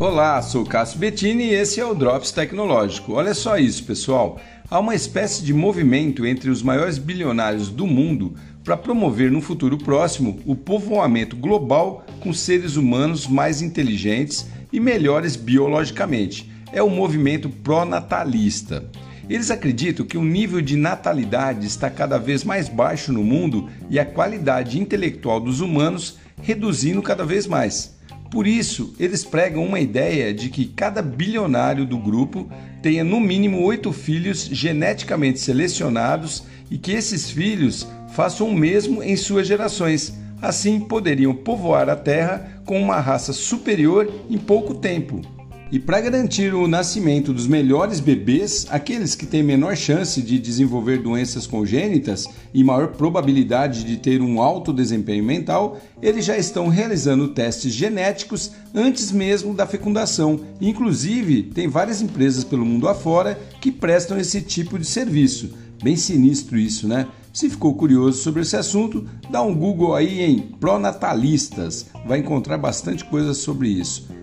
Olá, sou Cássio Bettini e esse é o Drops Tecnológico. Olha só isso, pessoal. Há uma espécie de movimento entre os maiores bilionários do mundo para promover no futuro próximo o povoamento global com seres humanos mais inteligentes e melhores biologicamente. É o movimento pró-natalista. Eles acreditam que o nível de natalidade está cada vez mais baixo no mundo e a qualidade intelectual dos humanos reduzindo cada vez mais. Por isso, eles pregam uma ideia de que cada bilionário do grupo tenha no mínimo oito filhos geneticamente selecionados e que esses filhos façam o mesmo em suas gerações. Assim, poderiam povoar a Terra com uma raça superior em pouco tempo. E para garantir o nascimento dos melhores bebês, aqueles que têm menor chance de desenvolver doenças congênitas e maior probabilidade de ter um alto desempenho mental, eles já estão realizando testes genéticos antes mesmo da fecundação. Inclusive, tem várias empresas pelo mundo afora que prestam esse tipo de serviço. Bem sinistro isso, né? Se ficou curioso sobre esse assunto, dá um Google aí em pronatalistas, vai encontrar bastante coisa sobre isso.